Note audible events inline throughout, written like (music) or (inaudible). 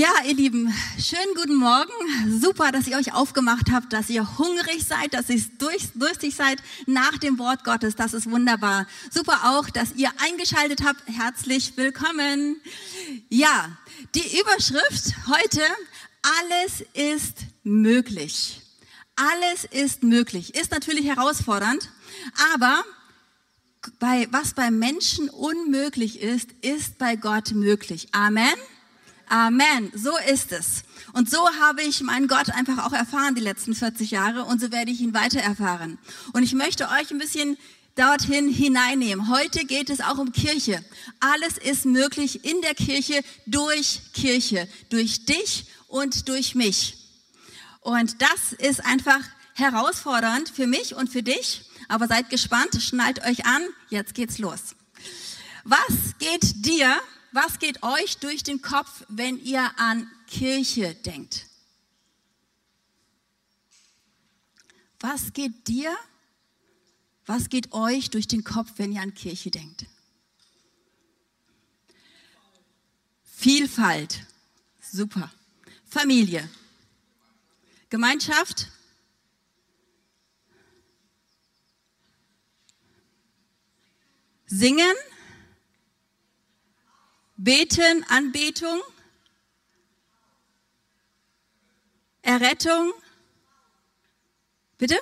Ja, ihr Lieben, schönen guten Morgen. Super, dass ihr euch aufgemacht habt, dass ihr hungrig seid, dass ihr durstig seid nach dem Wort Gottes. Das ist wunderbar. Super auch, dass ihr eingeschaltet habt. Herzlich willkommen. Ja, die Überschrift heute, alles ist möglich. Alles ist möglich. Ist natürlich herausfordernd, aber bei, was bei Menschen unmöglich ist, ist bei Gott möglich. Amen. Amen. So ist es. Und so habe ich meinen Gott einfach auch erfahren die letzten 40 Jahre und so werde ich ihn weiter erfahren. Und ich möchte euch ein bisschen dorthin hineinnehmen. Heute geht es auch um Kirche. Alles ist möglich in der Kirche durch Kirche, durch dich und durch mich. Und das ist einfach herausfordernd für mich und für dich. Aber seid gespannt, schnallt euch an, jetzt geht's los. Was geht dir was geht euch durch den Kopf, wenn ihr an Kirche denkt? Was geht dir, was geht euch durch den Kopf, wenn ihr an Kirche denkt? Vielfalt, super. Familie, Gemeinschaft, Singen, Beten, Anbetung, Errettung. Bitte?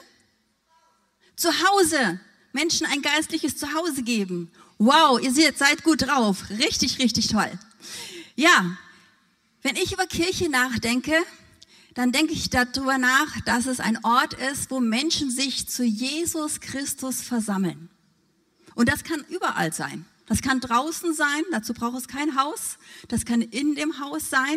Zu Hause. Menschen ein geistliches Zuhause geben. Wow, ihr seht, seid gut drauf. Richtig, richtig toll. Ja, wenn ich über Kirche nachdenke, dann denke ich darüber nach, dass es ein Ort ist, wo Menschen sich zu Jesus Christus versammeln. Und das kann überall sein. Das kann draußen sein, dazu braucht es kein Haus. Das kann in dem Haus sein.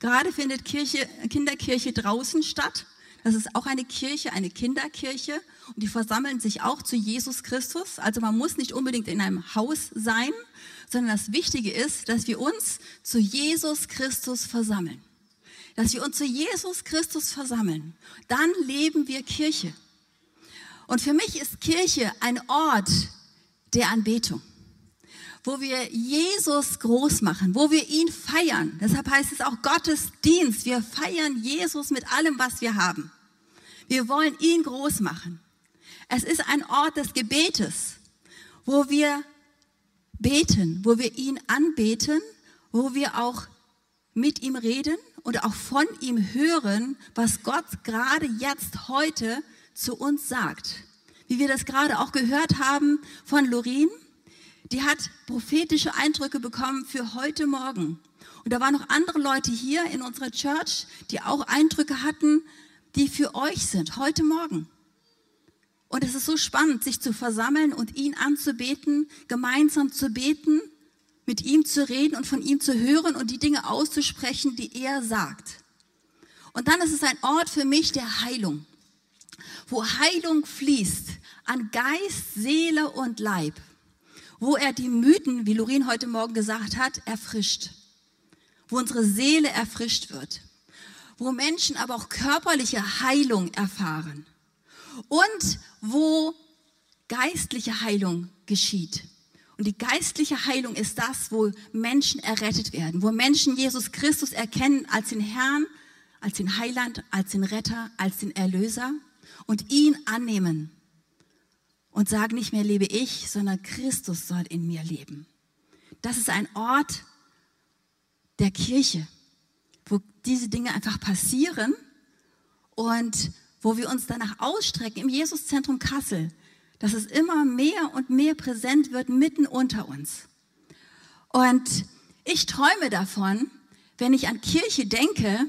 Gerade findet Kirche, Kinderkirche draußen statt. Das ist auch eine Kirche, eine Kinderkirche. Und die versammeln sich auch zu Jesus Christus. Also man muss nicht unbedingt in einem Haus sein, sondern das Wichtige ist, dass wir uns zu Jesus Christus versammeln. Dass wir uns zu Jesus Christus versammeln. Dann leben wir Kirche. Und für mich ist Kirche ein Ort der Anbetung wo wir Jesus groß machen, wo wir ihn feiern. Deshalb heißt es auch Gottesdienst. Wir feiern Jesus mit allem, was wir haben. Wir wollen ihn groß machen. Es ist ein Ort des Gebetes, wo wir beten, wo wir ihn anbeten, wo wir auch mit ihm reden und auch von ihm hören, was Gott gerade jetzt heute zu uns sagt. Wie wir das gerade auch gehört haben von Lorin, die hat prophetische Eindrücke bekommen für heute Morgen. Und da waren noch andere Leute hier in unserer Church, die auch Eindrücke hatten, die für euch sind, heute Morgen. Und es ist so spannend, sich zu versammeln und ihn anzubeten, gemeinsam zu beten, mit ihm zu reden und von ihm zu hören und die Dinge auszusprechen, die er sagt. Und dann ist es ein Ort für mich der Heilung, wo Heilung fließt an Geist, Seele und Leib wo er die Mythen, wie Lorin heute Morgen gesagt hat, erfrischt, wo unsere Seele erfrischt wird, wo Menschen aber auch körperliche Heilung erfahren. Und wo geistliche Heilung geschieht. Und die geistliche Heilung ist das, wo Menschen errettet werden, wo Menschen Jesus Christus erkennen als den Herrn, als den Heiland, als den Retter, als den Erlöser und ihn annehmen und sage nicht mehr lebe ich, sondern Christus soll in mir leben. Das ist ein Ort der Kirche, wo diese Dinge einfach passieren und wo wir uns danach ausstrecken im Jesuszentrum Kassel, dass es immer mehr und mehr präsent wird mitten unter uns. Und ich träume davon, wenn ich an Kirche denke,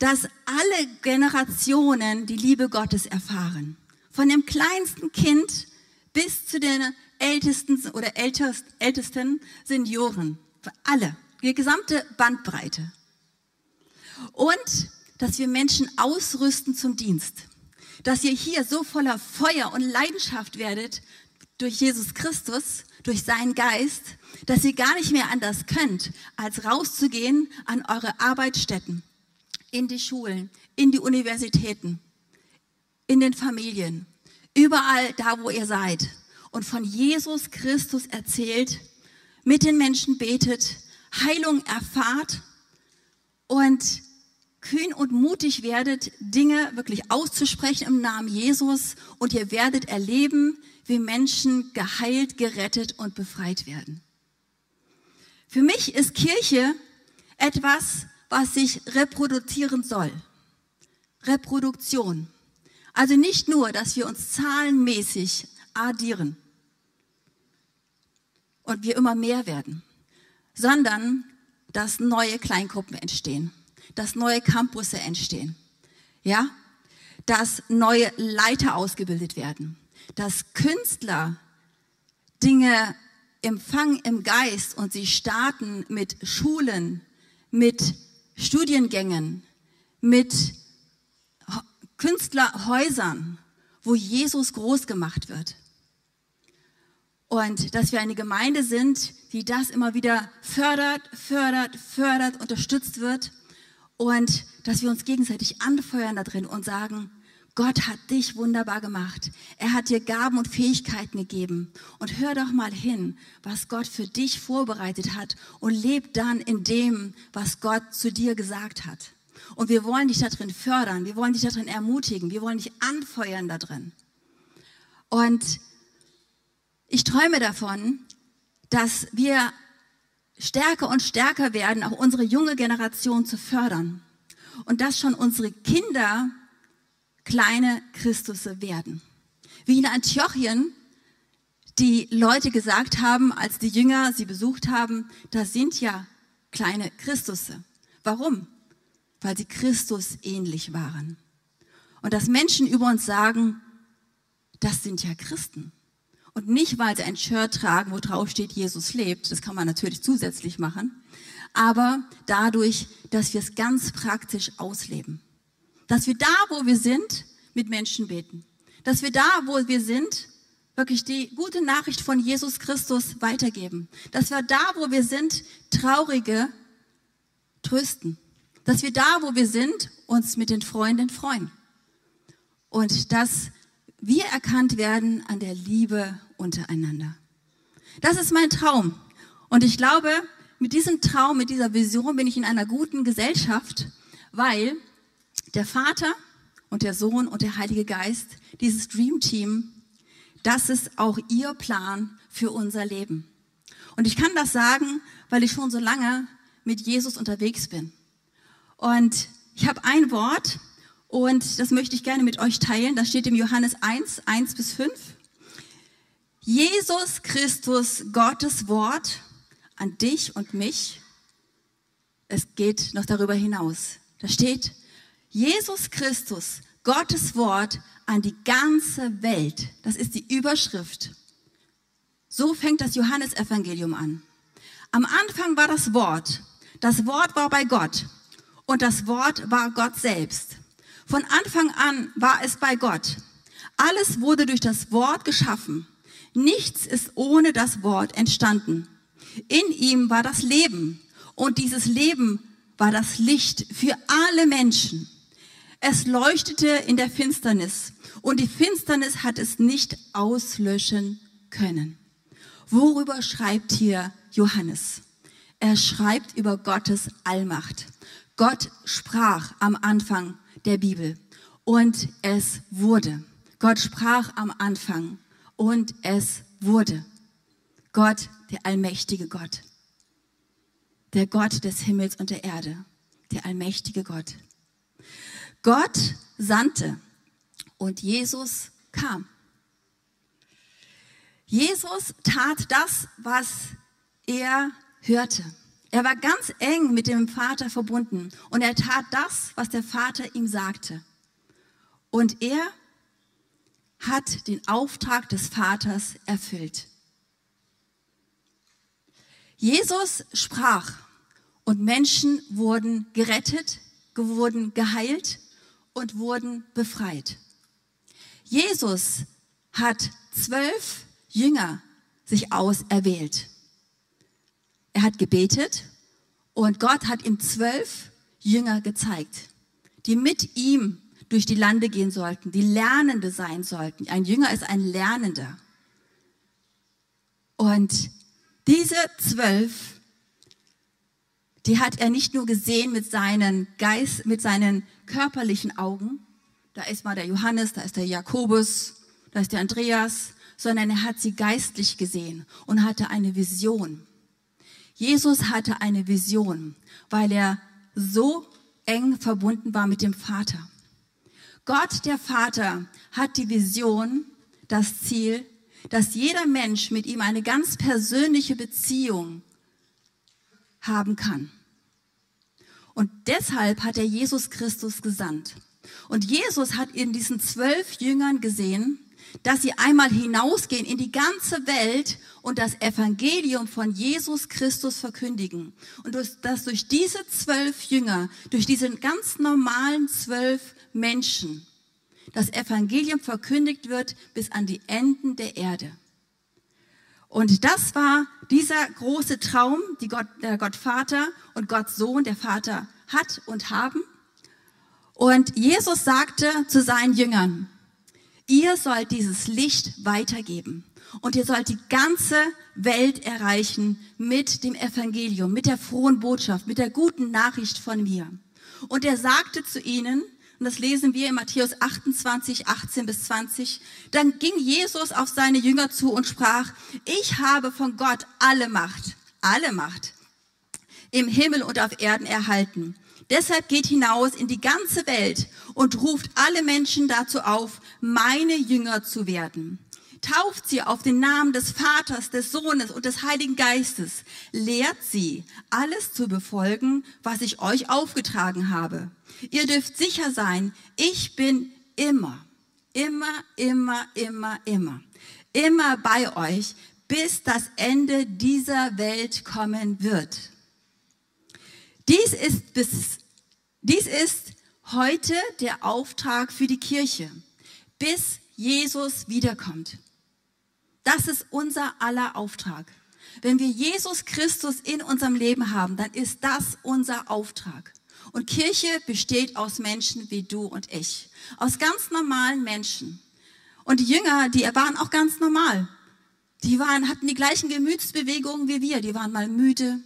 dass alle Generationen die Liebe Gottes erfahren. Von dem kleinsten Kind bis zu den ältesten oder ältesten Senioren. Für alle. Die gesamte Bandbreite. Und dass wir Menschen ausrüsten zum Dienst. Dass ihr hier so voller Feuer und Leidenschaft werdet durch Jesus Christus, durch seinen Geist, dass ihr gar nicht mehr anders könnt, als rauszugehen an eure Arbeitsstätten, in die Schulen, in die Universitäten, in den Familien, überall da, wo ihr seid und von Jesus Christus erzählt, mit den Menschen betet, Heilung erfahrt und kühn und mutig werdet, Dinge wirklich auszusprechen im Namen Jesus und ihr werdet erleben, wie Menschen geheilt, gerettet und befreit werden. Für mich ist Kirche etwas, was sich reproduzieren soll. Reproduktion. Also nicht nur, dass wir uns zahlenmäßig addieren und wir immer mehr werden, sondern dass neue Kleingruppen entstehen, dass neue Campusse entstehen, ja, dass neue Leiter ausgebildet werden, dass Künstler Dinge empfangen im Geist und sie starten mit Schulen, mit Studiengängen, mit Künstlerhäusern, wo Jesus groß gemacht wird. Und dass wir eine Gemeinde sind, die das immer wieder fördert, fördert, fördert, unterstützt wird. Und dass wir uns gegenseitig anfeuern da drin und sagen, Gott hat dich wunderbar gemacht. Er hat dir Gaben und Fähigkeiten gegeben. Und hör doch mal hin, was Gott für dich vorbereitet hat und leb dann in dem, was Gott zu dir gesagt hat. Und wir wollen dich da drin fördern, wir wollen dich da drin ermutigen, wir wollen dich anfeuern da drin. Und ich träume davon, dass wir stärker und stärker werden, auch unsere junge Generation zu fördern. Und dass schon unsere Kinder kleine Christusse werden. Wie in Antiochien die Leute gesagt haben, als die Jünger sie besucht haben, das sind ja kleine Christusse. Warum? Weil sie Christus ähnlich waren. Und dass Menschen über uns sagen, das sind ja Christen. Und nicht, weil sie ein Shirt tragen, wo drauf steht, Jesus lebt. Das kann man natürlich zusätzlich machen. Aber dadurch, dass wir es ganz praktisch ausleben. Dass wir da, wo wir sind, mit Menschen beten. Dass wir da, wo wir sind, wirklich die gute Nachricht von Jesus Christus weitergeben. Dass wir da, wo wir sind, Traurige trösten. Dass wir da, wo wir sind, uns mit den Freunden freuen. Und dass wir erkannt werden an der Liebe untereinander. Das ist mein Traum. Und ich glaube, mit diesem Traum, mit dieser Vision bin ich in einer guten Gesellschaft, weil der Vater und der Sohn und der Heilige Geist, dieses Dream Team, das ist auch ihr Plan für unser Leben. Und ich kann das sagen, weil ich schon so lange mit Jesus unterwegs bin. Und ich habe ein Wort und das möchte ich gerne mit euch teilen. Das steht im Johannes 1, 1 bis 5. Jesus Christus, Gottes Wort an dich und mich. Es geht noch darüber hinaus. Da steht, Jesus Christus, Gottes Wort an die ganze Welt. Das ist die Überschrift. So fängt das Johannesevangelium an. Am Anfang war das Wort. Das Wort war bei Gott. Und das Wort war Gott selbst. Von Anfang an war es bei Gott. Alles wurde durch das Wort geschaffen. Nichts ist ohne das Wort entstanden. In ihm war das Leben. Und dieses Leben war das Licht für alle Menschen. Es leuchtete in der Finsternis und die Finsternis hat es nicht auslöschen können. Worüber schreibt hier Johannes? Er schreibt über Gottes Allmacht. Gott sprach am Anfang der Bibel und es wurde. Gott sprach am Anfang und es wurde. Gott, der allmächtige Gott. Der Gott des Himmels und der Erde. Der allmächtige Gott. Gott sandte und Jesus kam. Jesus tat das, was er hörte. Er war ganz eng mit dem Vater verbunden und er tat das, was der Vater ihm sagte. Und er hat den Auftrag des Vaters erfüllt. Jesus sprach und Menschen wurden gerettet, wurden geheilt und wurden befreit. Jesus hat zwölf Jünger sich auserwählt. Er hat gebetet und Gott hat ihm zwölf Jünger gezeigt, die mit ihm durch die Lande gehen sollten, die Lernende sein sollten. Ein Jünger ist ein Lernender. Und diese zwölf, die hat er nicht nur gesehen mit seinen Geist, mit seinen körperlichen Augen. Da ist mal der Johannes, da ist der Jakobus, da ist der Andreas, sondern er hat sie geistlich gesehen und hatte eine Vision. Jesus hatte eine Vision, weil er so eng verbunden war mit dem Vater. Gott, der Vater, hat die Vision, das Ziel, dass jeder Mensch mit ihm eine ganz persönliche Beziehung haben kann. Und deshalb hat er Jesus Christus gesandt. Und Jesus hat in diesen zwölf Jüngern gesehen, dass sie einmal hinausgehen in die ganze Welt und das Evangelium von Jesus Christus verkündigen. Und dass durch diese zwölf Jünger, durch diese ganz normalen zwölf Menschen, das Evangelium verkündigt wird bis an die Enden der Erde. Und das war dieser große Traum, die Gott, der Gott Vater und Gott Sohn, der Vater hat und haben. Und Jesus sagte zu seinen Jüngern, ihr sollt dieses Licht weitergeben und ihr sollt die ganze Welt erreichen mit dem Evangelium, mit der frohen Botschaft, mit der guten Nachricht von mir. Und er sagte zu ihnen, und das lesen wir in Matthäus 28, 18 bis 20. Dann ging Jesus auf seine Jünger zu und sprach, ich habe von Gott alle Macht, alle Macht im Himmel und auf Erden erhalten. Deshalb geht hinaus in die ganze Welt und ruft alle Menschen dazu auf, meine Jünger zu werden tauft sie auf den Namen des Vaters, des Sohnes und des Heiligen Geistes, lehrt sie, alles zu befolgen, was ich euch aufgetragen habe. Ihr dürft sicher sein, ich bin immer, immer, immer, immer, immer, immer bei euch, bis das Ende dieser Welt kommen wird. Dies ist, bis, dies ist heute der Auftrag für die Kirche, bis Jesus wiederkommt. Das ist unser aller Auftrag. Wenn wir Jesus Christus in unserem Leben haben, dann ist das unser Auftrag. Und Kirche besteht aus Menschen wie du und ich. Aus ganz normalen Menschen. Und die Jünger, die waren auch ganz normal. Die waren, hatten die gleichen Gemütsbewegungen wie wir. Die waren mal müde.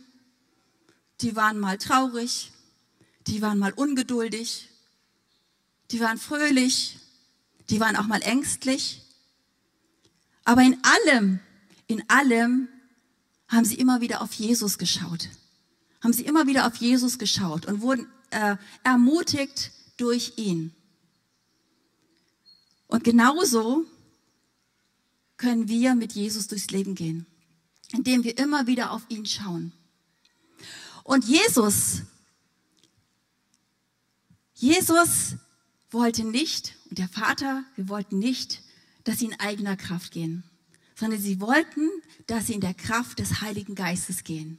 Die waren mal traurig. Die waren mal ungeduldig. Die waren fröhlich. Die waren auch mal ängstlich. Aber in allem, in allem haben sie immer wieder auf Jesus geschaut. Haben sie immer wieder auf Jesus geschaut und wurden äh, ermutigt durch ihn. Und genauso können wir mit Jesus durchs Leben gehen, indem wir immer wieder auf ihn schauen. Und Jesus, Jesus wollte nicht, und der Vater, wir wollten nicht, dass sie in eigener Kraft gehen, sondern sie wollten, dass sie in der Kraft des Heiligen Geistes gehen.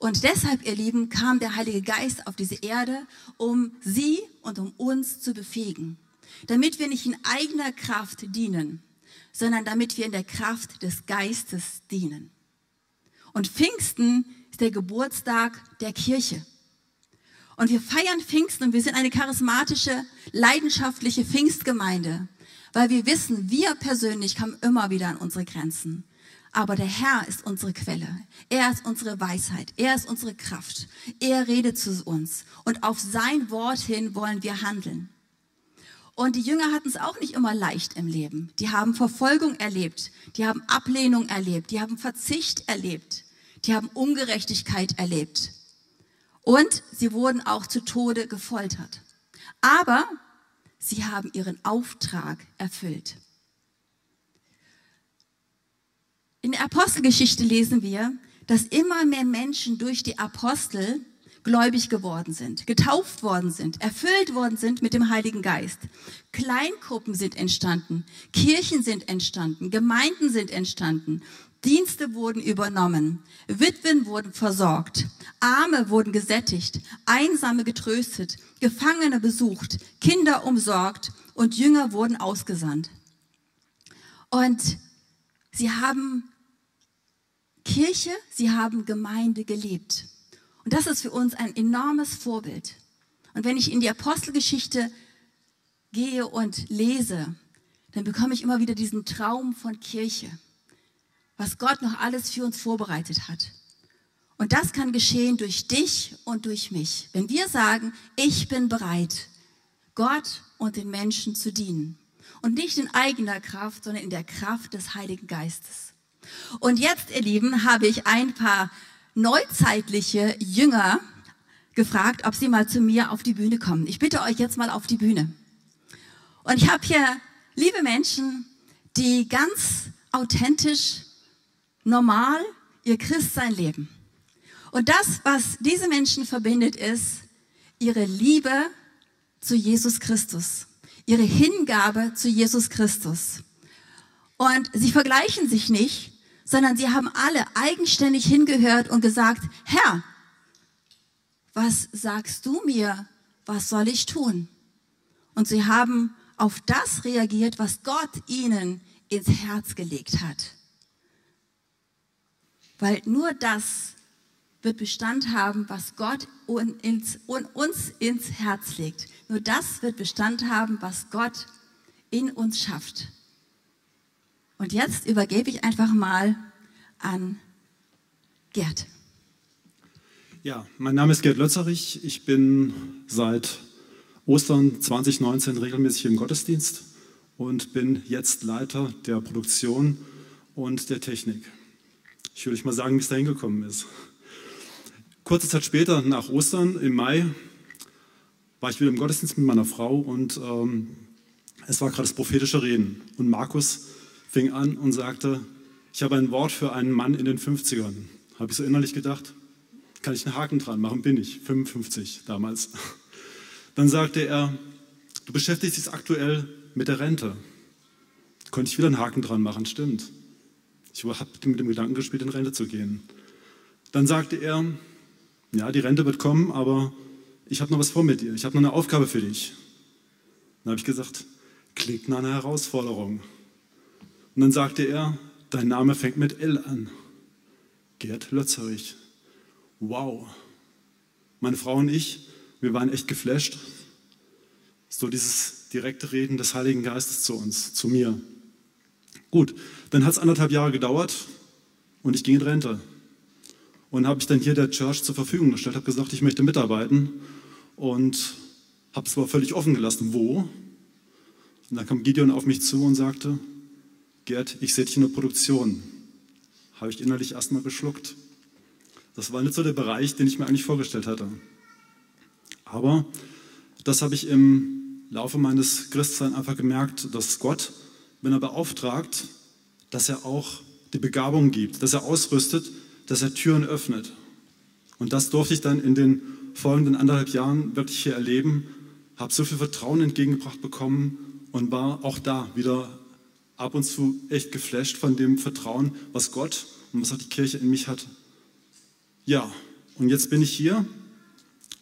Und deshalb, ihr Lieben, kam der Heilige Geist auf diese Erde, um sie und um uns zu befähigen, damit wir nicht in eigener Kraft dienen, sondern damit wir in der Kraft des Geistes dienen. Und Pfingsten ist der Geburtstag der Kirche. Und wir feiern Pfingsten und wir sind eine charismatische, leidenschaftliche Pfingstgemeinde weil wir wissen, wir persönlich kommen immer wieder an unsere Grenzen. Aber der Herr ist unsere Quelle. Er ist unsere Weisheit. Er ist unsere Kraft. Er redet zu uns. Und auf sein Wort hin wollen wir handeln. Und die Jünger hatten es auch nicht immer leicht im Leben. Die haben Verfolgung erlebt. Die haben Ablehnung erlebt. Die haben Verzicht erlebt. Die haben Ungerechtigkeit erlebt. Und sie wurden auch zu Tode gefoltert. Aber Sie haben ihren Auftrag erfüllt. In der Apostelgeschichte lesen wir, dass immer mehr Menschen durch die Apostel gläubig geworden sind, getauft worden sind, erfüllt worden sind mit dem Heiligen Geist. Kleingruppen sind entstanden, Kirchen sind entstanden, Gemeinden sind entstanden, Dienste wurden übernommen, Witwen wurden versorgt, Arme wurden gesättigt, Einsame getröstet, Gefangene besucht, Kinder umsorgt und Jünger wurden ausgesandt. Und sie haben Kirche, sie haben Gemeinde gelebt. Und das ist für uns ein enormes Vorbild. Und wenn ich in die Apostelgeschichte gehe und lese, dann bekomme ich immer wieder diesen Traum von Kirche was Gott noch alles für uns vorbereitet hat. Und das kann geschehen durch dich und durch mich. Wenn wir sagen, ich bin bereit, Gott und den Menschen zu dienen. Und nicht in eigener Kraft, sondern in der Kraft des Heiligen Geistes. Und jetzt, ihr Lieben, habe ich ein paar neuzeitliche Jünger gefragt, ob sie mal zu mir auf die Bühne kommen. Ich bitte euch jetzt mal auf die Bühne. Und ich habe hier liebe Menschen, die ganz authentisch, normal ihr Christsein leben. Und das, was diese Menschen verbindet, ist ihre Liebe zu Jesus Christus, ihre Hingabe zu Jesus Christus. Und sie vergleichen sich nicht, sondern sie haben alle eigenständig hingehört und gesagt, Herr, was sagst du mir? Was soll ich tun? Und sie haben auf das reagiert, was Gott ihnen ins Herz gelegt hat. Weil nur das wird Bestand haben, was Gott uns ins Herz legt. Nur das wird Bestand haben, was Gott in uns schafft. Und jetzt übergebe ich einfach mal an Gerd. Ja, mein Name ist Gerd Lötzerich. Ich bin seit Ostern 2019 regelmäßig im Gottesdienst und bin jetzt Leiter der Produktion und der Technik. Ich würde mal sagen, wie es da hingekommen ist. Kurze Zeit später, nach Ostern, im Mai, war ich wieder im Gottesdienst mit meiner Frau und ähm, es war gerade das prophetische Reden. Und Markus fing an und sagte, ich habe ein Wort für einen Mann in den 50ern. Habe ich so innerlich gedacht, kann ich einen Haken dran machen, bin ich, 55 damals. Dann sagte er, du beschäftigst dich aktuell mit der Rente. Könnte ich wieder einen Haken dran machen, stimmt. Ich habe mit dem Gedanken gespielt, in Rente zu gehen. Dann sagte er, ja, die Rente wird kommen, aber ich habe noch was vor mit dir. Ich habe noch eine Aufgabe für dich. Dann habe ich gesagt, klingt nach einer Herausforderung. Und dann sagte er, dein Name fängt mit L an. Gerd Lötzerich. Wow. Meine Frau und ich, wir waren echt geflasht. So dieses direkte Reden des Heiligen Geistes zu uns, zu mir. Gut, dann hat es anderthalb Jahre gedauert und ich ging in Rente. Und habe ich dann hier der Church zur Verfügung gestellt, habe gesagt, ich möchte mitarbeiten und habe es aber völlig offen gelassen, wo. Und dann kam Gideon auf mich zu und sagte, Gerd, ich sehe dich in der Produktion. Habe ich innerlich erstmal geschluckt. Das war nicht so der Bereich, den ich mir eigentlich vorgestellt hatte. Aber das habe ich im Laufe meines Christseins einfach gemerkt, dass Gott, wenn er beauftragt, dass er auch die Begabung gibt, dass er ausrüstet, dass er Türen öffnet. Und das durfte ich dann in den folgenden anderthalb Jahren wirklich hier erleben, habe so viel Vertrauen entgegengebracht bekommen und war auch da wieder ab und zu echt geflasht von dem Vertrauen, was Gott und was auch die Kirche in mich hat. Ja, und jetzt bin ich hier,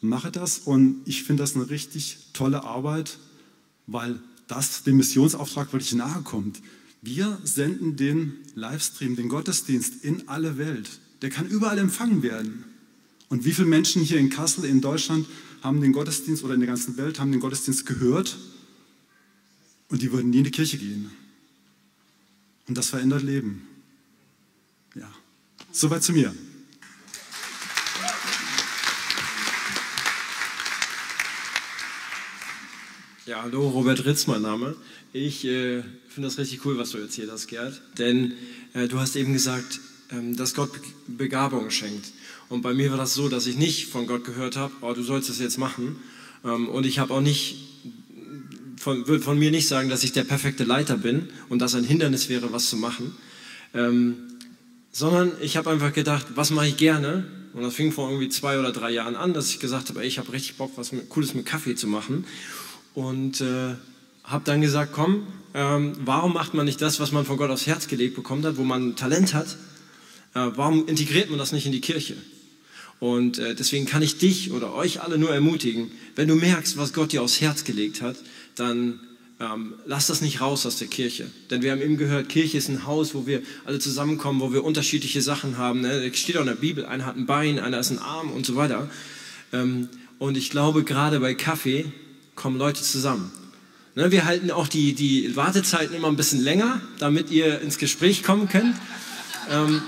mache das und ich finde das eine richtig tolle Arbeit, weil das dem Missionsauftrag wirklich nahe kommt. Wir senden den Livestream, den Gottesdienst in alle Welt. Der kann überall empfangen werden. Und wie viele Menschen hier in Kassel, in Deutschland, haben den Gottesdienst oder in der ganzen Welt haben den Gottesdienst gehört und die würden nie in die Kirche gehen. Und das verändert Leben. Ja, soweit zu mir. Ja, hallo, Robert Ritz, mein Name. Ich äh, finde das richtig cool, was du erzählt hast, Gerd. Denn äh, du hast eben gesagt, ähm, dass Gott Begabung schenkt. Und bei mir war das so, dass ich nicht von Gott gehört habe, oh, du sollst das jetzt machen. Ähm, und ich habe auch nicht, von, würde von mir nicht sagen, dass ich der perfekte Leiter bin und das ein Hindernis wäre, was zu machen. Ähm, sondern ich habe einfach gedacht, was mache ich gerne? Und das fing vor irgendwie zwei oder drei Jahren an, dass ich gesagt habe, ich habe richtig Bock, was Cooles mit Kaffee zu machen. Und äh, habe dann gesagt, komm, ähm, warum macht man nicht das, was man von Gott aufs Herz gelegt bekommen hat, wo man Talent hat? Äh, warum integriert man das nicht in die Kirche? Und äh, deswegen kann ich dich oder euch alle nur ermutigen, wenn du merkst, was Gott dir aufs Herz gelegt hat, dann ähm, lass das nicht raus aus der Kirche. Denn wir haben eben gehört, Kirche ist ein Haus, wo wir alle zusammenkommen, wo wir unterschiedliche Sachen haben. Ne? Steht auch in der Bibel, einer hat ein Bein, einer ist ein Arm und so weiter. Ähm, und ich glaube, gerade bei Kaffee kommen Leute zusammen. Ne? Wir halten auch die, die Wartezeiten immer ein bisschen länger, damit ihr ins Gespräch kommen könnt. Ähm,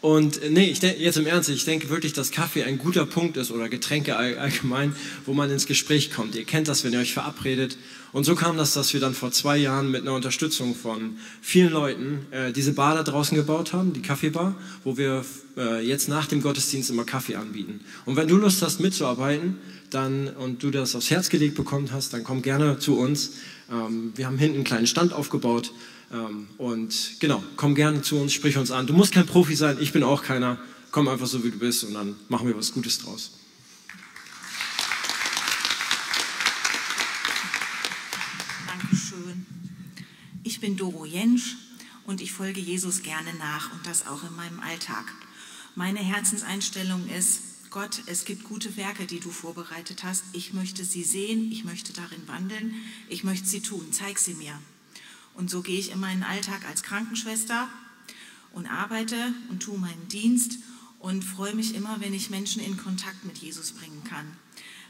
Und äh, nee, ich denke jetzt im Ernst, ich denke wirklich, dass Kaffee ein guter Punkt ist oder Getränke allgemein, wo man ins Gespräch kommt. Ihr kennt das, wenn ihr euch verabredet. Und so kam das, dass wir dann vor zwei Jahren mit einer Unterstützung von vielen Leuten äh, diese Bar da draußen gebaut haben, die Kaffeebar, wo wir äh, jetzt nach dem Gottesdienst immer Kaffee anbieten. Und wenn du Lust hast mitzuarbeiten, dann und du das aufs Herz gelegt bekommen hast, dann komm gerne zu uns. Ähm, wir haben hinten einen kleinen Stand aufgebaut und genau, komm gerne zu uns, sprich uns an. Du musst kein Profi sein, ich bin auch keiner. Komm einfach so, wie du bist und dann machen wir was Gutes draus. Dankeschön. Ich bin Doro Jensch und ich folge Jesus gerne nach und das auch in meinem Alltag. Meine Herzenseinstellung ist, Gott, es gibt gute Werke, die du vorbereitet hast. Ich möchte sie sehen, ich möchte darin wandeln, ich möchte sie tun. Zeig sie mir. Und so gehe ich in meinen Alltag als Krankenschwester und arbeite und tue meinen Dienst und freue mich immer, wenn ich Menschen in Kontakt mit Jesus bringen kann.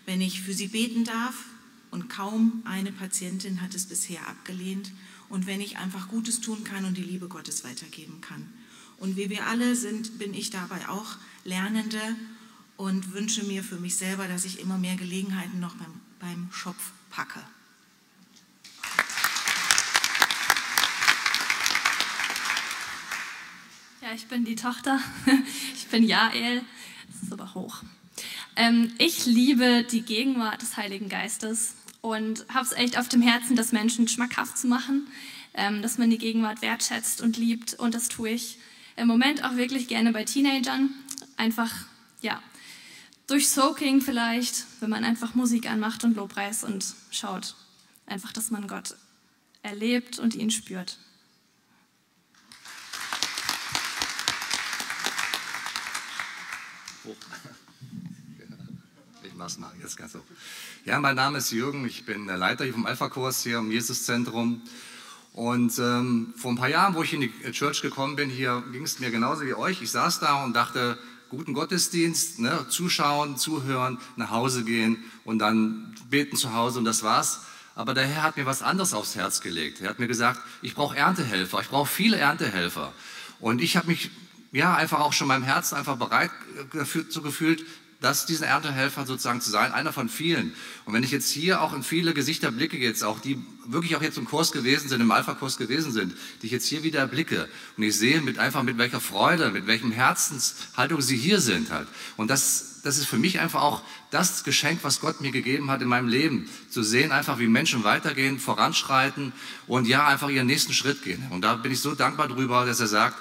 Wenn ich für sie beten darf und kaum eine Patientin hat es bisher abgelehnt und wenn ich einfach Gutes tun kann und die Liebe Gottes weitergeben kann. Und wie wir alle sind, bin ich dabei auch Lernende und wünsche mir für mich selber, dass ich immer mehr Gelegenheiten noch beim, beim Schopf packe. Ja, ich bin die Tochter. (laughs) Ich bin Jael. Das ist aber hoch. Ähm, ich liebe die Gegenwart des Heiligen Geistes und habe es echt auf dem Herzen, das Menschen schmackhaft zu machen, ähm, dass man die Gegenwart wertschätzt und liebt. Und das tue ich im Moment auch wirklich gerne bei Teenagern. Einfach, ja, durch Soaking vielleicht, wenn man einfach Musik anmacht und Lobpreis und schaut. Einfach, dass man Gott erlebt und ihn spürt. Hoch. Ich mach's mal jetzt ganz so. Ja, mein Name ist Jürgen, ich bin Leiter hier vom Alpha-Kurs hier im Jesuszentrum. Und ähm, vor ein paar Jahren, wo ich in die Church gekommen bin, hier ging es mir genauso wie euch. Ich saß da und dachte, guten Gottesdienst, ne, zuschauen, zuhören, nach Hause gehen und dann beten zu Hause und das war's. Aber der Herr hat mir was anderes aufs Herz gelegt. Er hat mir gesagt, ich brauche Erntehelfer, ich brauche viele Erntehelfer. Und ich habe mich ja, einfach auch schon meinem Herzen einfach bereit dazu gefühlt, dass diesen Erntehelfer sozusagen zu sein, einer von vielen. Und wenn ich jetzt hier auch in viele Gesichter blicke, jetzt auch die wirklich auch jetzt im Kurs gewesen sind, im Alpha-Kurs gewesen sind, die ich jetzt hier wieder erblicke und ich sehe mit einfach mit welcher Freude, mit welchem Herzenshaltung sie hier sind halt. Und das, das ist für mich einfach auch das Geschenk, was Gott mir gegeben hat in meinem Leben, zu sehen einfach, wie Menschen weitergehen, voranschreiten und ja, einfach ihren nächsten Schritt gehen. Und da bin ich so dankbar drüber, dass er sagt,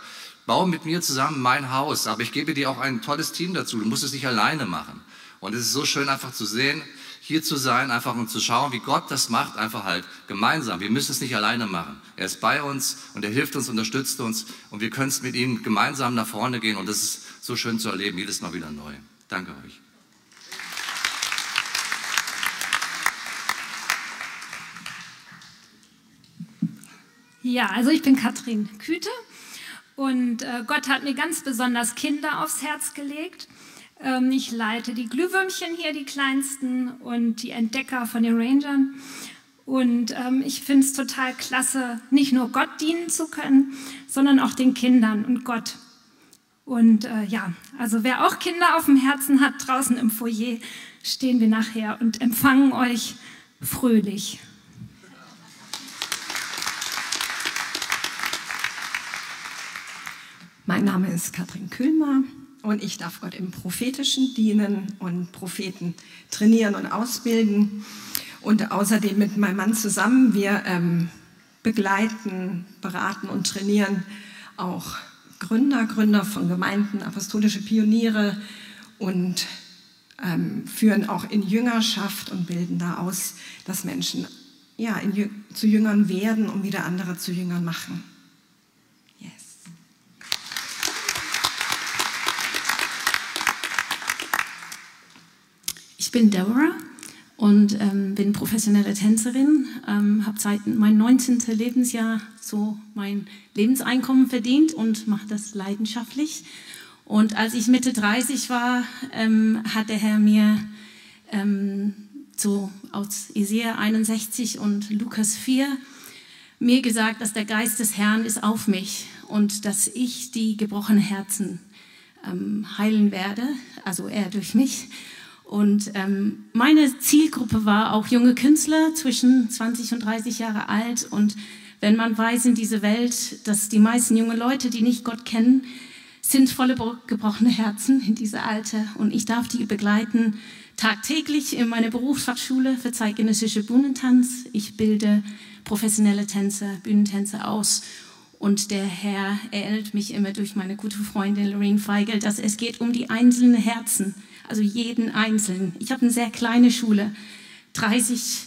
bau mit mir zusammen mein Haus, aber ich gebe dir auch ein tolles Team dazu. Du musst es nicht alleine machen. Und es ist so schön einfach zu sehen, hier zu sein, einfach und zu schauen, wie Gott das macht, einfach halt gemeinsam. Wir müssen es nicht alleine machen. Er ist bei uns und er hilft uns, unterstützt uns und wir können es mit ihm gemeinsam nach vorne gehen und das ist so schön zu erleben, jedes Mal wieder neu. Danke euch. Ja, also ich bin Katrin Küte und äh, Gott hat mir ganz besonders Kinder aufs Herz gelegt. Ähm, ich leite die Glühwürmchen hier, die kleinsten, und die Entdecker von den Rangern. Und ähm, ich finde es total klasse, nicht nur Gott dienen zu können, sondern auch den Kindern und Gott. Und äh, ja, also wer auch Kinder auf dem Herzen hat, draußen im Foyer stehen wir nachher und empfangen euch fröhlich. Mein Name ist Katrin Kühlmer und ich darf Gott im Prophetischen dienen und Propheten trainieren und ausbilden. Und außerdem mit meinem Mann zusammen, wir ähm, begleiten, beraten und trainieren auch Gründer, Gründer von Gemeinden, apostolische Pioniere und ähm, führen auch in Jüngerschaft und bilden da aus, dass Menschen ja, in, zu Jüngern werden und wieder andere zu Jüngern machen. Ich bin Deborah und ähm, bin professionelle Tänzerin, ähm, habe seit meinem 19. Lebensjahr so mein Lebenseinkommen verdient und mache das leidenschaftlich. Und als ich Mitte 30 war, ähm, hat der Herr mir ähm, so aus Isaiah 61 und Lukas 4 mir gesagt, dass der Geist des Herrn ist auf mich und dass ich die gebrochenen Herzen ähm, heilen werde, also er durch mich. Und ähm, meine Zielgruppe war auch junge Künstler zwischen 20 und 30 Jahre alt. Und wenn man weiß in dieser Welt, dass die meisten junge Leute, die nicht Gott kennen, sind volle gebrochene Herzen in dieser Alter. Und ich darf die begleiten tagtäglich in meiner Berufsfachschule für zeitgenössische Bühnentanz. Ich bilde professionelle Tänzer, Bühnentänzer aus. Und der Herr erinnert mich immer durch meine gute Freundin Lorraine Feigl, dass es geht um die einzelnen Herzen, also jeden Einzelnen. Ich habe eine sehr kleine Schule. 30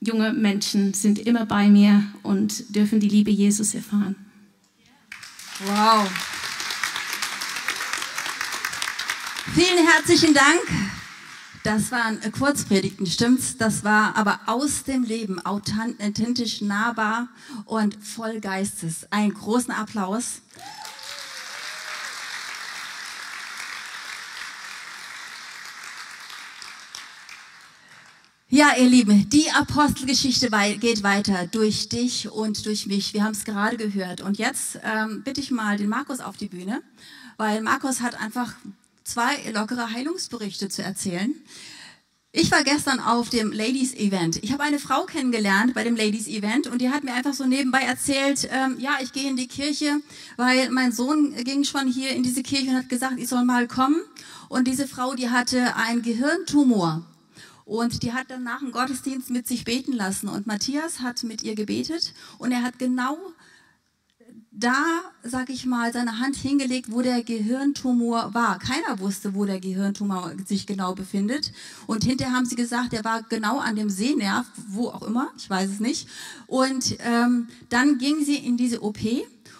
junge Menschen sind immer bei mir und dürfen die Liebe Jesus erfahren. Wow. Vielen herzlichen Dank. Das waren Kurzpredigten, stimmt's? Das war aber aus dem Leben, authentisch, nahbar und voll Geistes. Einen großen Applaus. Ja, ihr Lieben, die Apostelgeschichte geht weiter durch dich und durch mich. Wir haben es gerade gehört. Und jetzt ähm, bitte ich mal den Markus auf die Bühne, weil Markus hat einfach zwei lockere Heilungsberichte zu erzählen. Ich war gestern auf dem Ladies Event. Ich habe eine Frau kennengelernt bei dem Ladies Event und die hat mir einfach so nebenbei erzählt, ähm, ja, ich gehe in die Kirche, weil mein Sohn ging schon hier in diese Kirche und hat gesagt, ich soll mal kommen. Und diese Frau, die hatte einen Gehirntumor. Und die hat dann nach dem Gottesdienst mit sich beten lassen. Und Matthias hat mit ihr gebetet und er hat genau da, sag ich mal, seine Hand hingelegt, wo der Gehirntumor war. Keiner wusste, wo der Gehirntumor sich genau befindet. Und hinterher haben sie gesagt, er war genau an dem Sehnerv, wo auch immer, ich weiß es nicht. Und ähm, dann ging sie in diese OP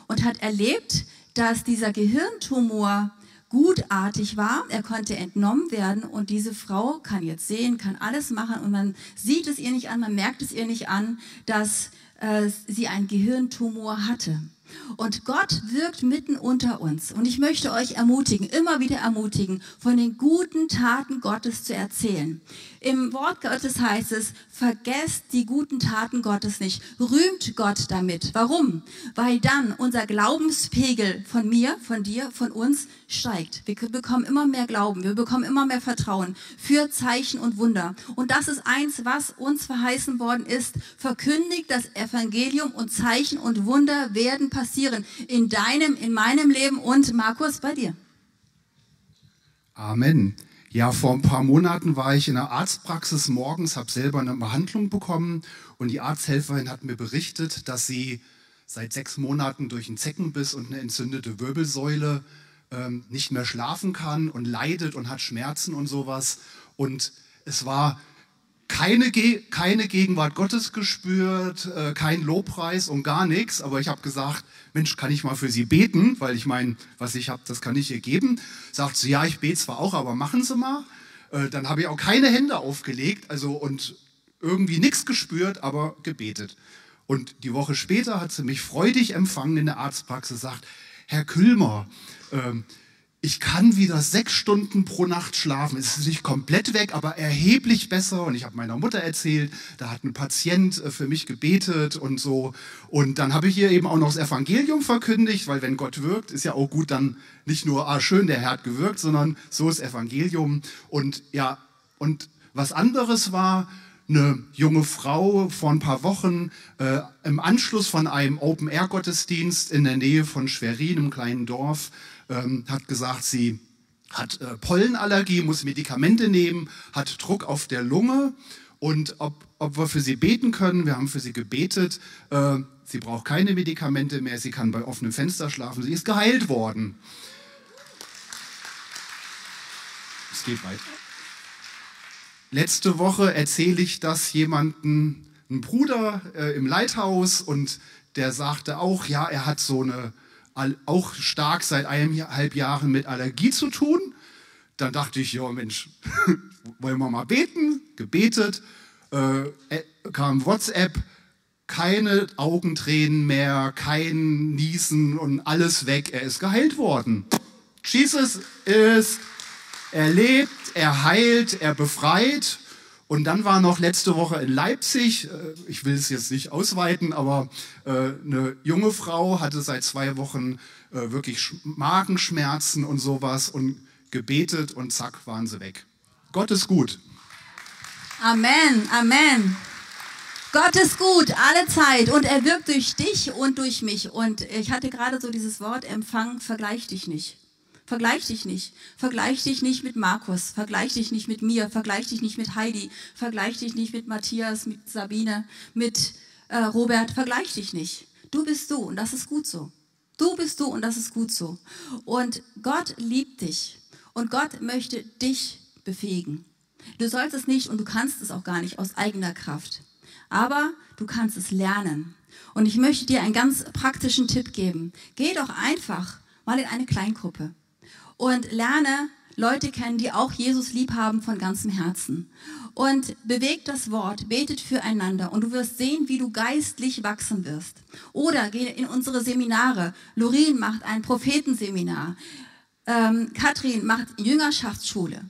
und hat erlebt, dass dieser Gehirntumor gutartig war. Er konnte entnommen werden und diese Frau kann jetzt sehen, kann alles machen und man sieht es ihr nicht an, man merkt es ihr nicht an, dass äh, sie einen Gehirntumor hatte. Und Gott wirkt mitten unter uns. Und ich möchte euch ermutigen, immer wieder ermutigen, von den guten Taten Gottes zu erzählen. Im Wort Gottes heißt es, vergesst die guten Taten Gottes nicht. Rühmt Gott damit. Warum? Weil dann unser Glaubenspegel von mir, von dir, von uns steigt. Wir bekommen immer mehr Glauben, wir bekommen immer mehr Vertrauen für Zeichen und Wunder. Und das ist eins, was uns verheißen worden ist. Verkündigt das Evangelium und Zeichen und Wunder werden passieren in deinem, in meinem Leben und Markus bei dir. Amen. Ja, vor ein paar Monaten war ich in der Arztpraxis morgens, habe selber eine Behandlung bekommen und die Arzthelferin hat mir berichtet, dass sie seit sechs Monaten durch einen Zeckenbiss und eine entzündete Wirbelsäule ähm, nicht mehr schlafen kann und leidet und hat Schmerzen und sowas. Und es war keine, Ge keine Gegenwart Gottes gespürt, äh, kein Lobpreis und gar nichts. Aber ich habe gesagt, Mensch, kann ich mal für Sie beten? Weil ich meine, was ich habe, das kann ich ihr geben. Sagt sie, ja, ich bete zwar auch, aber machen Sie mal. Äh, dann habe ich auch keine Hände aufgelegt, also und irgendwie nichts gespürt, aber gebetet. Und die Woche später hat sie mich freudig empfangen in der Arztpraxis, sagt, Herr Külmer, ähm, ich kann wieder sechs Stunden pro Nacht schlafen. Es ist nicht komplett weg, aber erheblich besser. Und ich habe meiner Mutter erzählt, da hat ein Patient äh, für mich gebetet und so. Und dann habe ich ihr eben auch noch das Evangelium verkündigt, weil wenn Gott wirkt, ist ja auch gut dann nicht nur, ah schön, der Herr hat gewirkt, sondern so ist Evangelium. Und ja, und was anderes war, eine junge Frau vor ein paar Wochen äh, im Anschluss von einem Open-Air-Gottesdienst in der Nähe von Schwerin, einem kleinen Dorf, ähm, hat gesagt, sie hat äh, Pollenallergie, muss Medikamente nehmen, hat Druck auf der Lunge und ob, ob wir für sie beten können. Wir haben für sie gebetet. Äh, sie braucht keine Medikamente mehr, sie kann bei offenem Fenster schlafen. Sie ist geheilt worden. Es geht weiter. Letzte Woche erzähle ich das jemanden, ein Bruder äh, im Leithaus und der sagte auch, ja, er hat so eine auch stark seit eineinhalb Jahren mit Allergie zu tun. Dann dachte ich, ja Mensch, (laughs) wollen wir mal beten? Gebetet, äh, äh, kam WhatsApp, keine Augentränen mehr, kein Niesen und alles weg. Er ist geheilt worden. Jesus ist, er lebt, er heilt, er befreit Und dann war noch letzte Woche in Leipzig, äh, ich will es jetzt nicht ausweiten, aber äh, eine junge Frau hatte seit zwei Wochen äh, wirklich Magenschmerzen und sowas und gebetet und zack waren sie weg. Gott ist gut. Amen, Amen. Gott ist gut, alle Zeit und er wirkt durch dich und durch mich. Und ich hatte gerade so dieses Wort empfangen, vergleich dich nicht. Vergleich dich nicht. Vergleich dich nicht mit Markus. Vergleich dich nicht mit mir. Vergleich dich nicht mit Heidi. Vergleich dich nicht mit Matthias, mit Sabine, mit äh, Robert. Vergleich dich nicht. Du bist du und das ist gut so. Du bist du und das ist gut so. Und Gott liebt dich und Gott möchte dich befähigen. Du sollst es nicht und du kannst es auch gar nicht aus eigener Kraft. Aber du kannst es lernen. Und ich möchte dir einen ganz praktischen Tipp geben. Geh doch einfach mal in eine Kleingruppe und lerne Leute kennen, die auch Jesus lieb haben von ganzem Herzen. Und bewegt das Wort, betet füreinander und du wirst sehen, wie du geistlich wachsen wirst. Oder geh in unsere Seminare. Lorin macht ein Prophetenseminar. Ähm, Katrin macht Jüngerschaftsschule.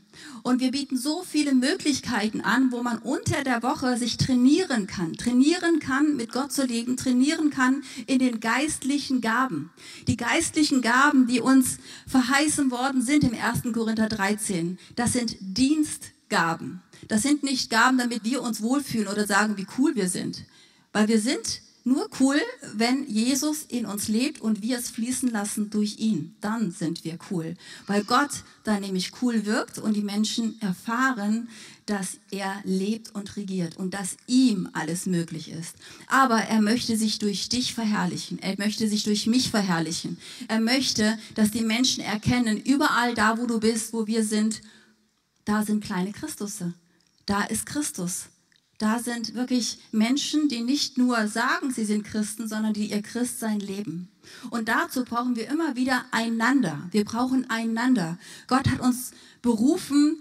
Und wir bieten so viele Möglichkeiten an, wo man unter der Woche sich trainieren kann. Trainieren kann, mit Gott zu leben, trainieren kann in den geistlichen Gaben. Die geistlichen Gaben, die uns verheißen worden sind im 1. Korinther 13, das sind Dienstgaben. Das sind nicht Gaben, damit wir uns wohlfühlen oder sagen, wie cool wir sind. Weil wir sind nur cool, wenn Jesus in uns lebt und wir es fließen lassen durch ihn. Dann sind wir cool. Weil Gott dann nämlich cool wirkt und die Menschen erfahren, dass er lebt und regiert und dass ihm alles möglich ist. Aber er möchte sich durch dich verherrlichen. Er möchte sich durch mich verherrlichen. Er möchte, dass die Menschen erkennen, überall da, wo du bist, wo wir sind, da sind kleine Christusse. Da ist Christus. Da sind wirklich Menschen, die nicht nur sagen, sie sind Christen, sondern die ihr Christsein leben. Und dazu brauchen wir immer wieder einander. Wir brauchen einander. Gott hat uns berufen,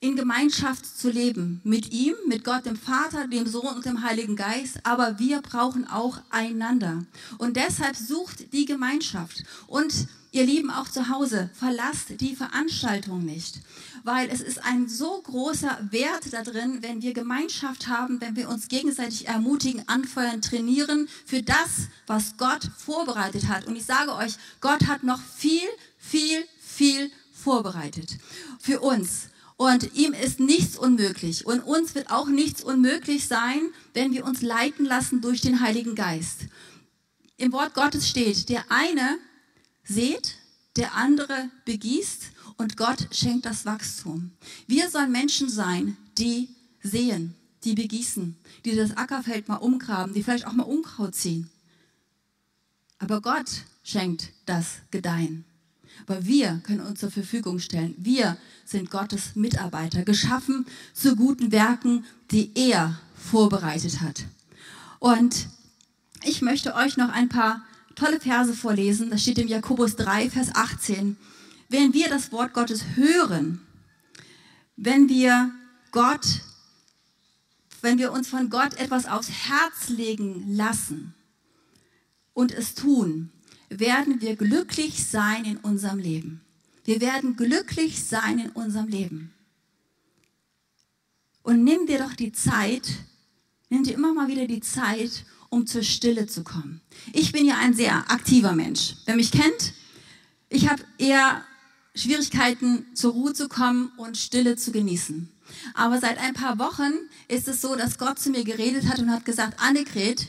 in Gemeinschaft zu leben. Mit ihm, mit Gott, dem Vater, dem Sohn und dem Heiligen Geist. Aber wir brauchen auch einander. Und deshalb sucht die Gemeinschaft. Und ihr Lieben auch zu Hause, verlasst die Veranstaltung nicht weil es ist ein so großer Wert da drin, wenn wir Gemeinschaft haben, wenn wir uns gegenseitig ermutigen, anfeuern, trainieren für das, was Gott vorbereitet hat. Und ich sage euch, Gott hat noch viel, viel, viel vorbereitet für uns. Und ihm ist nichts unmöglich. Und uns wird auch nichts unmöglich sein, wenn wir uns leiten lassen durch den Heiligen Geist. Im Wort Gottes steht, der eine seht, der andere begießt und Gott schenkt das Wachstum. Wir sollen Menschen sein, die sehen, die begießen, die das Ackerfeld mal umgraben, die vielleicht auch mal Unkraut ziehen. Aber Gott schenkt das Gedeihen. Aber wir können uns zur Verfügung stellen. Wir sind Gottes Mitarbeiter, geschaffen zu guten Werken, die er vorbereitet hat. Und ich möchte euch noch ein paar tolle Verse vorlesen. Das steht im Jakobus 3, Vers 18 wenn wir das Wort Gottes hören, wenn wir Gott, wenn wir uns von Gott etwas aufs Herz legen lassen und es tun, werden wir glücklich sein in unserem Leben. Wir werden glücklich sein in unserem Leben. Und nimm dir doch die Zeit, nimm dir immer mal wieder die Zeit, um zur Stille zu kommen. Ich bin ja ein sehr aktiver Mensch. Wer mich kennt, ich habe eher Schwierigkeiten, zur Ruhe zu kommen und Stille zu genießen. Aber seit ein paar Wochen ist es so, dass Gott zu mir geredet hat und hat gesagt, Annegret,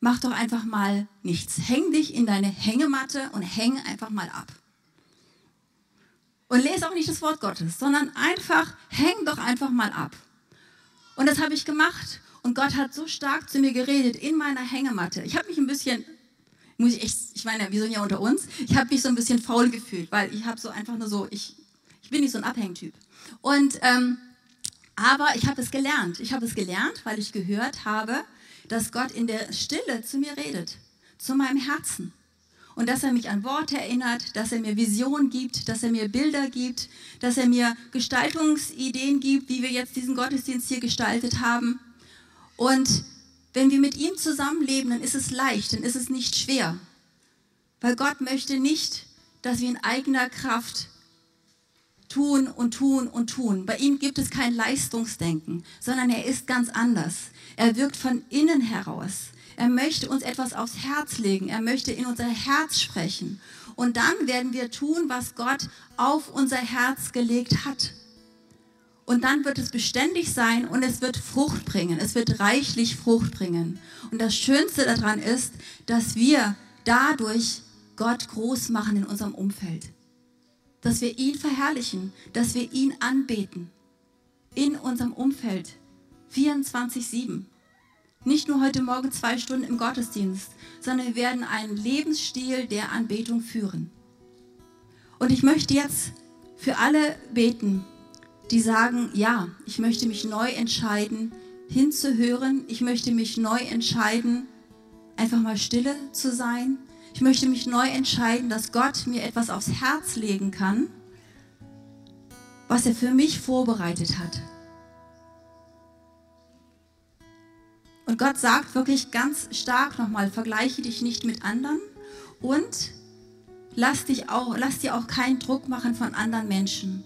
mach doch einfach mal nichts. Häng dich in deine Hängematte und häng einfach mal ab. Und lese auch nicht das Wort Gottes, sondern einfach, häng doch einfach mal ab. Und das habe ich gemacht. Und Gott hat so stark zu mir geredet in meiner Hängematte. Ich habe mich ein bisschen muss ich echt, ich meine, wir sind ja unter uns, ich habe mich so ein bisschen faul gefühlt, weil ich habe so einfach nur so, ich, ich bin nicht so ein Abhängtyp. Und, ähm, aber ich habe es gelernt. Ich habe es gelernt, weil ich gehört habe, dass Gott in der Stille zu mir redet, zu meinem Herzen. Und dass er mich an Worte erinnert, dass er mir Visionen gibt, dass er mir Bilder gibt, dass er mir Gestaltungsideen gibt, wie wir jetzt diesen Gottesdienst hier gestaltet haben. Und wenn wir mit ihm zusammenleben, dann ist es leicht, dann ist es nicht schwer. Weil Gott möchte nicht, dass wir in eigener Kraft tun und tun und tun. Bei ihm gibt es kein Leistungsdenken, sondern er ist ganz anders. Er wirkt von innen heraus. Er möchte uns etwas aufs Herz legen. Er möchte in unser Herz sprechen. Und dann werden wir tun, was Gott auf unser Herz gelegt hat. Und dann wird es beständig sein und es wird Frucht bringen. Es wird reichlich Frucht bringen. Und das Schönste daran ist, dass wir dadurch Gott groß machen in unserem Umfeld dass wir ihn verherrlichen, dass wir ihn anbeten in unserem Umfeld 24/7. Nicht nur heute Morgen zwei Stunden im Gottesdienst, sondern wir werden einen Lebensstil der Anbetung führen. Und ich möchte jetzt für alle beten, die sagen, ja, ich möchte mich neu entscheiden, hinzuhören. Ich möchte mich neu entscheiden, einfach mal stille zu sein, ich möchte mich neu entscheiden, dass Gott mir etwas aufs Herz legen kann, was er für mich vorbereitet hat. Und Gott sagt wirklich ganz stark nochmal, vergleiche dich nicht mit anderen und lass, dich auch, lass dir auch keinen Druck machen von anderen Menschen.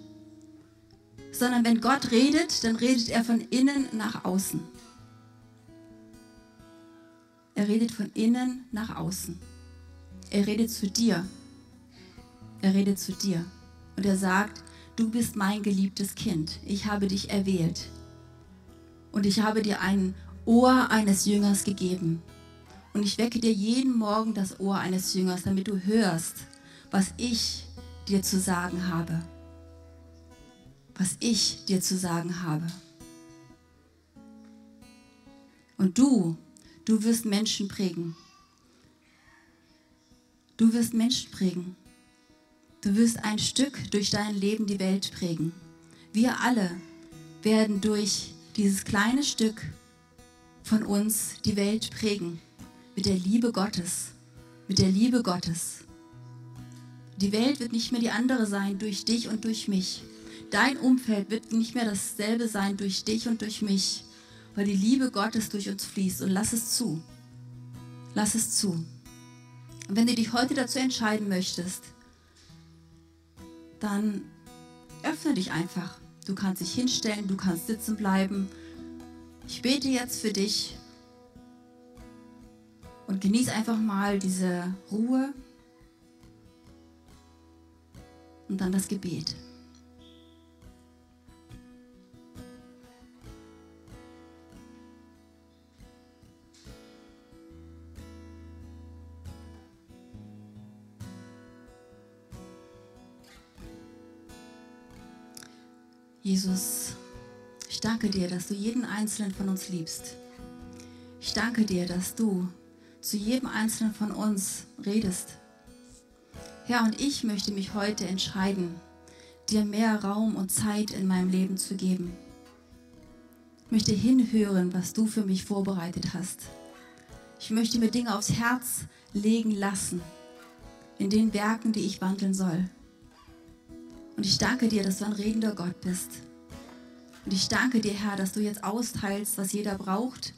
Sondern wenn Gott redet, dann redet er von innen nach außen. Er redet von innen nach außen. Er redet zu dir. Er redet zu dir. Und er sagt, du bist mein geliebtes Kind. Ich habe dich erwählt. Und ich habe dir ein Ohr eines Jüngers gegeben. Und ich wecke dir jeden Morgen das Ohr eines Jüngers, damit du hörst, was ich dir zu sagen habe. Was ich dir zu sagen habe. Und du, du wirst Menschen prägen. Du wirst Menschen prägen. Du wirst ein Stück durch dein Leben die Welt prägen. Wir alle werden durch dieses kleine Stück von uns die Welt prägen. Mit der Liebe Gottes. Mit der Liebe Gottes. Die Welt wird nicht mehr die andere sein durch dich und durch mich. Dein Umfeld wird nicht mehr dasselbe sein durch dich und durch mich, weil die Liebe Gottes durch uns fließt. Und lass es zu. Lass es zu. Und wenn du dich heute dazu entscheiden möchtest, dann öffne dich einfach. Du kannst dich hinstellen, du kannst sitzen bleiben. Ich bete jetzt für dich und genieß einfach mal diese Ruhe und dann das Gebet. Jesus, ich danke dir, dass du jeden einzelnen von uns liebst. Ich danke dir, dass du zu jedem einzelnen von uns redest. Herr, und ich möchte mich heute entscheiden, dir mehr Raum und Zeit in meinem Leben zu geben. Ich möchte hinhören, was du für mich vorbereitet hast. Ich möchte mir Dinge aufs Herz legen lassen, in den Werken, die ich wandeln soll. Und ich danke dir, dass du ein redender Gott bist. Und ich danke dir, Herr, dass du jetzt austeilst, was jeder braucht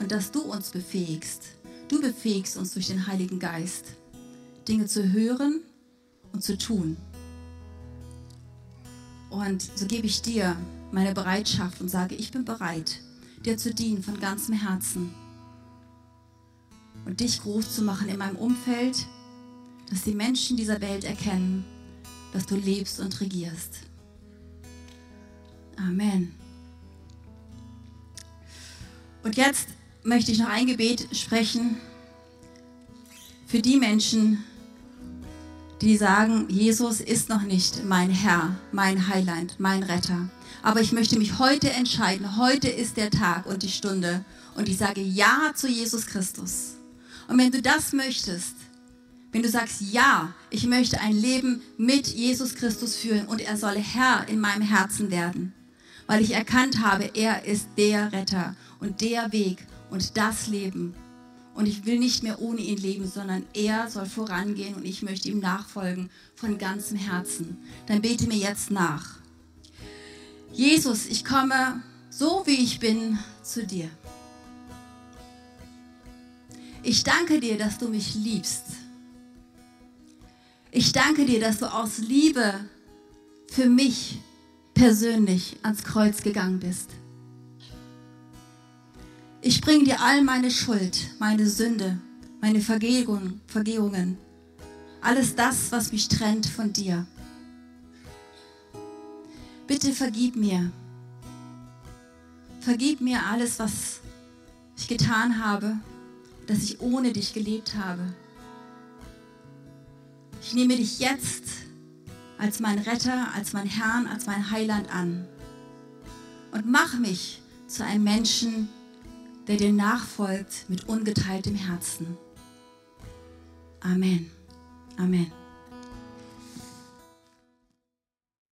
und dass du uns befähigst. Du befähigst uns durch den Heiligen Geist, Dinge zu hören und zu tun. Und so gebe ich dir meine Bereitschaft und sage, ich bin bereit, dir zu dienen von ganzem Herzen und dich groß zu machen in meinem Umfeld, dass die Menschen dieser Welt erkennen, dass du lebst und regierst. Amen. Und jetzt möchte ich noch ein Gebet sprechen für die Menschen, die sagen, Jesus ist noch nicht mein Herr, mein Heiland, mein Retter. Aber ich möchte mich heute entscheiden. Heute ist der Tag und die Stunde. Und ich sage Ja zu Jesus Christus. Und wenn du das möchtest, wenn du sagst, ja, ich möchte ein Leben mit Jesus Christus führen und er soll Herr in meinem Herzen werden, weil ich erkannt habe, er ist der Retter und der Weg und das Leben. Und ich will nicht mehr ohne ihn leben, sondern er soll vorangehen und ich möchte ihm nachfolgen von ganzem Herzen. Dann bete mir jetzt nach. Jesus, ich komme so wie ich bin zu dir. Ich danke dir, dass du mich liebst ich danke dir, dass du aus Liebe für mich persönlich ans Kreuz gegangen bist. Ich bringe dir all meine Schuld, meine Sünde, meine Vergehung, Vergehungen, alles das, was mich trennt von dir. Bitte vergib mir. Vergib mir alles, was ich getan habe, dass ich ohne dich gelebt habe. Ich nehme dich jetzt als mein Retter, als mein Herrn, als mein Heiland an und mach mich zu einem Menschen, der dir nachfolgt mit ungeteiltem Herzen. Amen. Amen.